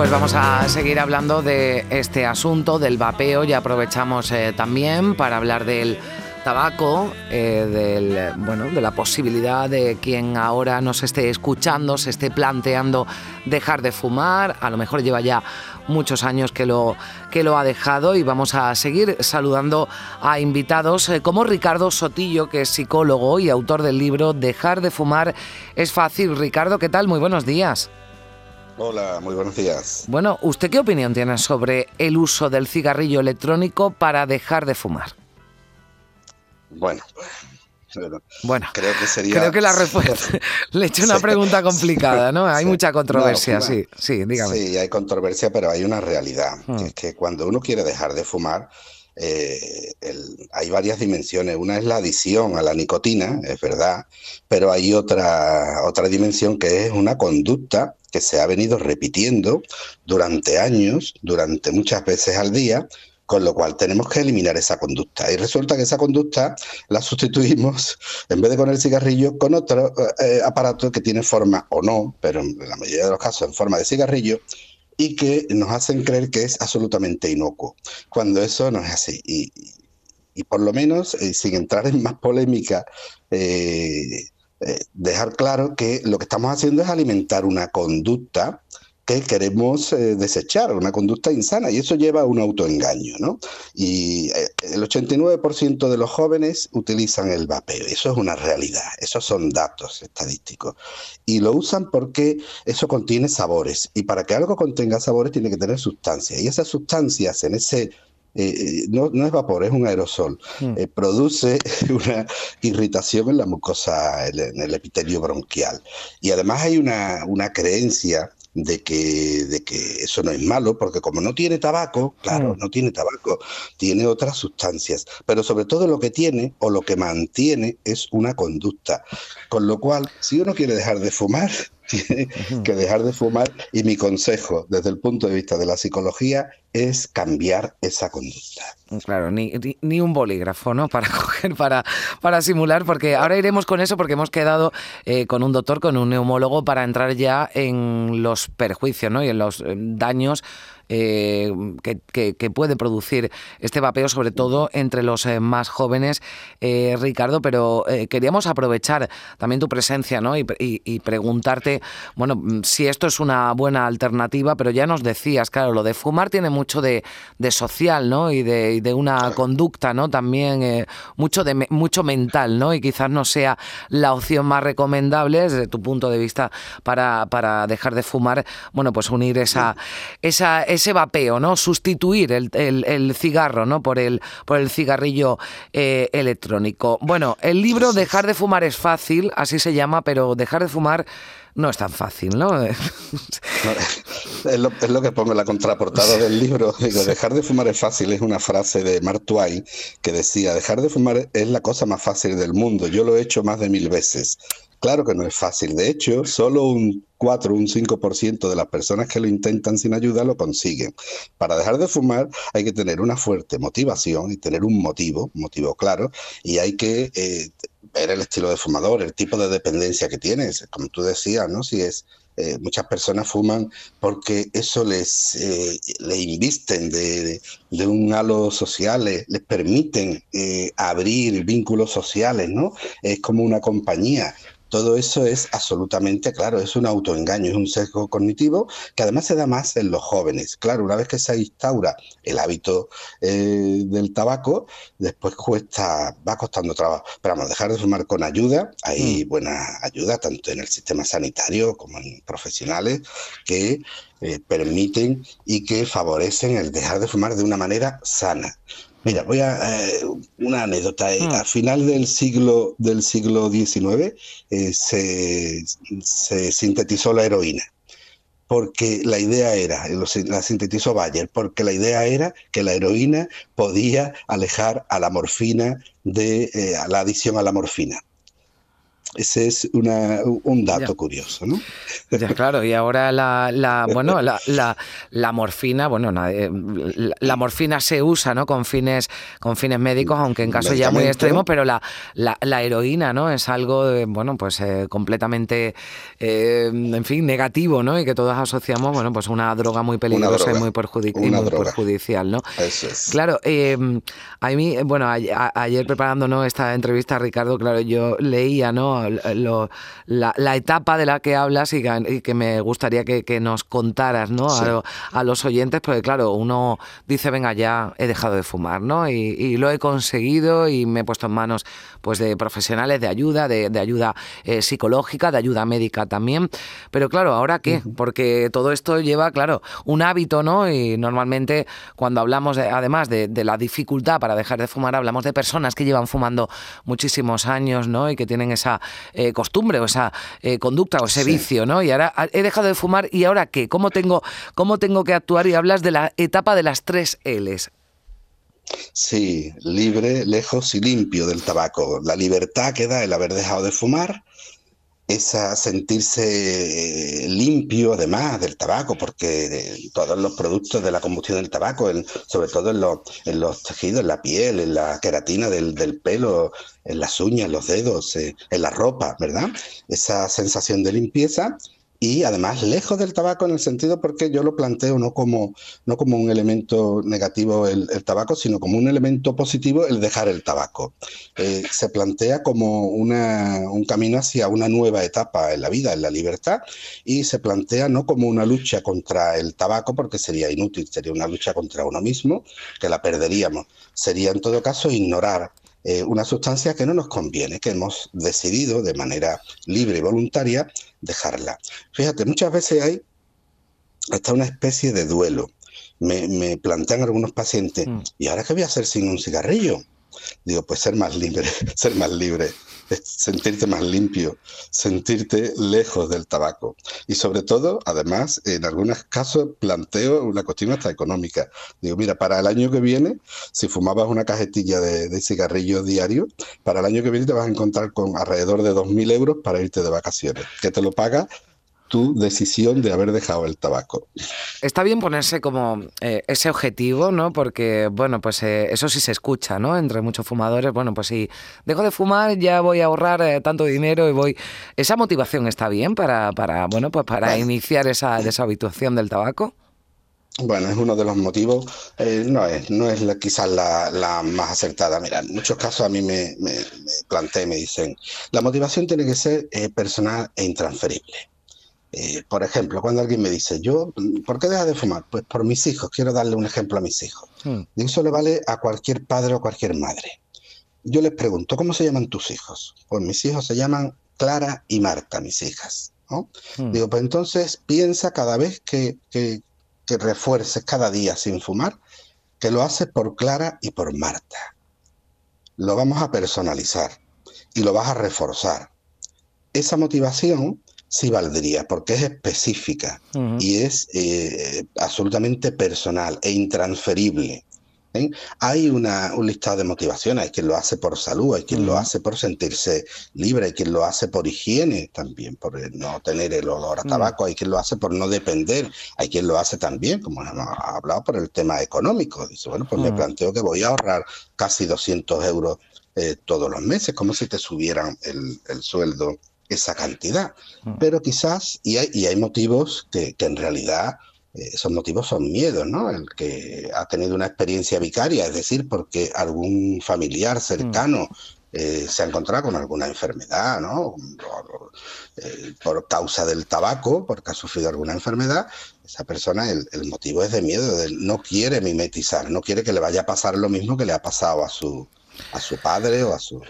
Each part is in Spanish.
Pues vamos a seguir hablando de este asunto del vapeo y aprovechamos eh, también para hablar del tabaco, eh, bueno, de la posibilidad de quien ahora nos esté escuchando, se esté planteando dejar de fumar, a lo mejor lleva ya muchos años que lo, que lo ha dejado y vamos a seguir saludando a invitados eh, como Ricardo Sotillo, que es psicólogo y autor del libro Dejar de fumar es fácil. Ricardo, ¿qué tal? Muy buenos días. Hola, muy buenos días. Bueno, ¿usted qué opinión tiene sobre el uso del cigarrillo electrónico para dejar de fumar? Bueno, bueno, creo que sería. Creo que la respuesta. Le he hecho una pregunta complicada, ¿no? Hay mucha controversia, sí, sí, dígame. Sí, hay controversia, pero hay una realidad. Hmm. es que cuando uno quiere dejar de fumar, eh, hay varias dimensiones. Una es la adición a la nicotina, es verdad, pero hay otra, otra dimensión que es una conducta que se ha venido repitiendo durante años, durante muchas veces al día, con lo cual tenemos que eliminar esa conducta. Y resulta que esa conducta la sustituimos, en vez de con el cigarrillo, con otro eh, aparato que tiene forma o no, pero en la mayoría de los casos en forma de cigarrillo, y que nos hacen creer que es absolutamente inocuo, cuando eso no es así. Y, por lo menos, eh, sin entrar en más polémica, eh, eh, dejar claro que lo que estamos haciendo es alimentar una conducta que queremos eh, desechar, una conducta insana, y eso lleva a un autoengaño, ¿no? Y eh, el 89% de los jóvenes utilizan el vapeo, eso es una realidad, esos son datos estadísticos, y lo usan porque eso contiene sabores, y para que algo contenga sabores tiene que tener sustancias, y esas sustancias en ese eh, no, no, es vapor, es un aerosol, eh, produce una irritación en la mucosa, en el epitelio bronquial. Y además hay una, una creencia de que, de que eso no es malo, porque como no tiene tabaco, claro, hmm. no tiene tabaco, tiene otras sustancias, pero sobre todo lo que tiene o lo que mantiene es una conducta. Con lo cual, si uno quiere dejar de fumar, tiene que dejar de fumar y mi consejo desde el punto de vista de la psicología es cambiar esa conducta. Claro, ni, ni, un bolígrafo, ¿no? Para coger, para, para simular, porque ahora iremos con eso porque hemos quedado eh, con un doctor, con un neumólogo, para entrar ya en los perjuicios, ¿no? Y en los eh, daños eh, que, puede producir este vapeo, sobre todo entre los eh, más jóvenes, eh, Ricardo, pero queríamos aprovechar también tu presencia ¿no? y, preguntarte, bueno, si esto es una buena alternativa, pero ya nos decías, claro, lo de fumar tiene mucho de, social ¿no? y, de, una conducta ¿no? también, mucho, de, mucho mental, ¿no? y quizás no sea la opción más recomendable desde tu punto de vista para, para dejar de fumar, bueno, pues unir esa, esa ese vapeo, ¿no? Sustituir el, cigarro, ¿no? Por el, por el cigarrillo eh, electrónico. Bueno, el libro Dejar de fumar es fácil, así se llama, pero dejar de fumar no es tan fácil, ¿no? es, lo, que pongo en la contraportada del libro. Digo, dejar de fumar es fácil, es una frase de Mark Twain que decía, dejar de fumar es la cosa más fácil del mundo. Yo lo he hecho más de mil veces. Claro que no es fácil. De hecho, solo un 4, un 5% de las personas que lo intentan sin ayuda lo consiguen. Para dejar de fumar hay que tener una fuerte motivación y tener un motivo, un motivo claro, y hay que eh, ver el estilo de fumador, el tipo de dependencia que tienes. Como tú decías, ¿no? Si es eh, muchas personas fuman porque eso les eh, invisten de, un halo social, les, permiten abrir vínculos sociales, ¿no? Es como una compañía. Todo eso es absolutamente claro, es un autoengaño, es un sesgo cognitivo que además se da más en los jóvenes. Claro, una vez que se instaura el hábito eh, del tabaco, después cuesta, va costando trabajo. Pero vamos, dejar de fumar con ayuda, hay mm. buena ayuda tanto en el sistema sanitario como en profesionales que eh, permiten y que favorecen el dejar de fumar de una manera sana. Mira, voy a eh, una anécdota. Eh, mm. Al final del siglo del siglo XIX eh, se, sintetizó la heroína porque la idea era, la sintetizó Bayer, porque la idea era que la heroína podía alejar a la morfina de eh, la adicción a la morfina. Ese es un dato curioso, ¿no? Ya, claro, y ahora la, bueno, la, la, morfina, bueno, eh, la, morfina se usa, ¿no? Con fines, con fines médicos, aunque en casos ya muy extremos, pero la, la, heroína, ¿no? Es algo, bueno, pues eh, completamente, eh, en fin, negativo, ¿no? Y que todos asociamos, bueno, pues una droga muy peligrosa y muy, perjudicial, ¿no? Eso es. Claro, a mí, bueno, ayer preparándonos esta entrevista, Ricardo, claro, yo leía, ¿no? La, etapa de la que hablas y que, me gustaría que, nos contaras ¿no? A, los oyentes, porque claro, uno dice, venga, ya he dejado de fumar, ¿no? Y, lo he conseguido y me he puesto en manos pues, de profesionales de ayuda, de, ayuda eh, psicológica, de ayuda médica también. Pero claro, ¿ahora qué? Porque todo esto lleva, claro, un hábito, ¿no? Y normalmente cuando hablamos, además de, de la dificultad para dejar de fumar, hablamos de personas que llevan fumando muchísimos años, ¿no? Y que tienen esa eh, costumbre o esa eh, conducta o ese vicio, ¿no? Y ahora he dejado de fumar y ahora qué, ¿Cómo tengo, cómo tengo que actuar? Y hablas de la etapa de las tres L's. Sí, libre, lejos y limpio del tabaco. La libertad que da el haber dejado de fumar, esa sentirse limpio además del tabaco, porque todos los productos de la combustión del tabaco, sobre todo en los, en los, tejidos, en la piel, en la queratina del, del pelo, en las uñas, en los dedos, eh, en la ropa, ¿verdad? Esa sensación de limpieza y además lejos del tabaco en el sentido porque yo lo planteo no como, no como un elemento negativo el, tabaco, sino como un elemento positivo el dejar el tabaco. Eh, se plantea como una, un camino hacia una nueva etapa en la vida, en la libertad, y se plantea no como una lucha contra el tabaco, porque sería inútil, sería una lucha contra uno mismo, que la perderíamos. Sería en todo caso ignorar eh, una sustancia que no nos conviene, que hemos decidido de manera libre y voluntaria dejarla. Fíjate, muchas veces hay hasta una especie de duelo. Me, plantean algunos pacientes, mm. ¿y ahora qué voy a hacer sin un cigarrillo? Digo, pues ser más libre, ser más libre sentirte más limpio, sentirte lejos del tabaco. Y sobre todo, además, en algunos casos planteo una cuestión hasta económica. Digo, mira, para el año que viene, si fumabas una cajetilla de, de cigarrillos diario, para el año que viene te vas a encontrar con alrededor de 2.000 euros para irte de vacaciones, que te lo paga tu decisión de haber dejado el tabaco. Está bien ponerse como eh, ese objetivo, ¿no? Porque, bueno, pues eh, eso sí se escucha, ¿no? Entre muchos fumadores, bueno, pues si dejo de fumar ya voy a ahorrar eh, tanto dinero y voy... ¿Esa motivación está bien para, para bueno, pues para iniciar esa deshabituación del tabaco? Bueno, es uno de los motivos, no es, no es quizás la, más acertada. Mira, en muchos casos a mí me, me, me me dicen, la motivación tiene que ser personal e intransferible. Eh, por ejemplo, cuando alguien me dice, yo, ¿por qué dejas de fumar? Pues por mis hijos, quiero darle un ejemplo a mis hijos. Hmm. Y eso le vale a cualquier padre o cualquier madre. Yo les pregunto, ¿cómo se llaman tus hijos? Pues mis hijos se llaman Clara y Marta, mis hijas. Hmm. Digo, pues entonces piensa cada vez que, que, que refuerces cada día sin fumar, que lo haces por Clara y por Marta. Lo vamos a personalizar y lo vas a reforzar. Esa motivación sí valdría, porque es específica y es eh, absolutamente personal e intransferible. ¿eh? Hay una, un listado de motivaciones, hay quien lo hace por salud, hay quien lo hace por sentirse libre, hay quien lo hace por higiene también, por no tener el olor a tabaco, hay quien lo hace por no depender, hay quien lo hace también, como hemos hablado, por el tema económico. Dice, bueno, pues me planteo que voy a ahorrar casi 200 euros eh, todos los meses, como si te subieran el, el sueldo esa cantidad. Mm. Pero quizás, y hay, y hay motivos que, en realidad eh, esos motivos son miedos, ¿no? El que ha tenido una experiencia vicaria, es decir, porque algún familiar cercano mm. eh, se ha encontrado con alguna enfermedad, ¿no? Eh, por, causa del tabaco, porque ha sufrido alguna enfermedad, esa persona, el, el, motivo es de miedo, de, no quiere mimetizar, no quiere que le vaya a pasar lo mismo que le ha pasado a su, a su padre o a su,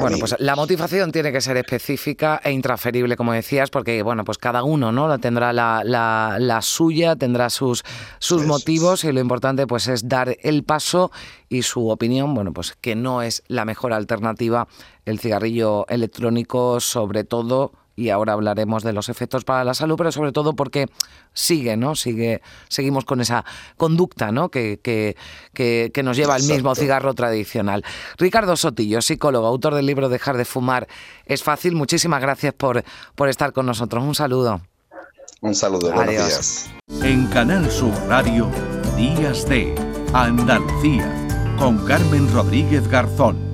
bueno, pues la motivación tiene que ser específica e intransferible, como decías, porque bueno, pues cada uno ¿no? tendrá la, la, suya, tendrá sus, sus motivos y lo importante pues es dar el paso y su opinión, bueno, pues que no es la mejor alternativa el cigarrillo electrónico, sobre todo y ahora hablaremos de los efectos para la salud, pero sobre todo porque sigue, ¿no? Sigue, seguimos con esa conducta, ¿no? Que, que, que, nos lleva al mismo cigarro tradicional. Ricardo Sotillo, psicólogo, autor del libro Dejar de fumar es fácil. Muchísimas gracias por, por estar con nosotros. Un saludo. Un saludo, buenos días. En Canal Sur Radio, Días de Andalucía, con Carmen Rodríguez Garzón.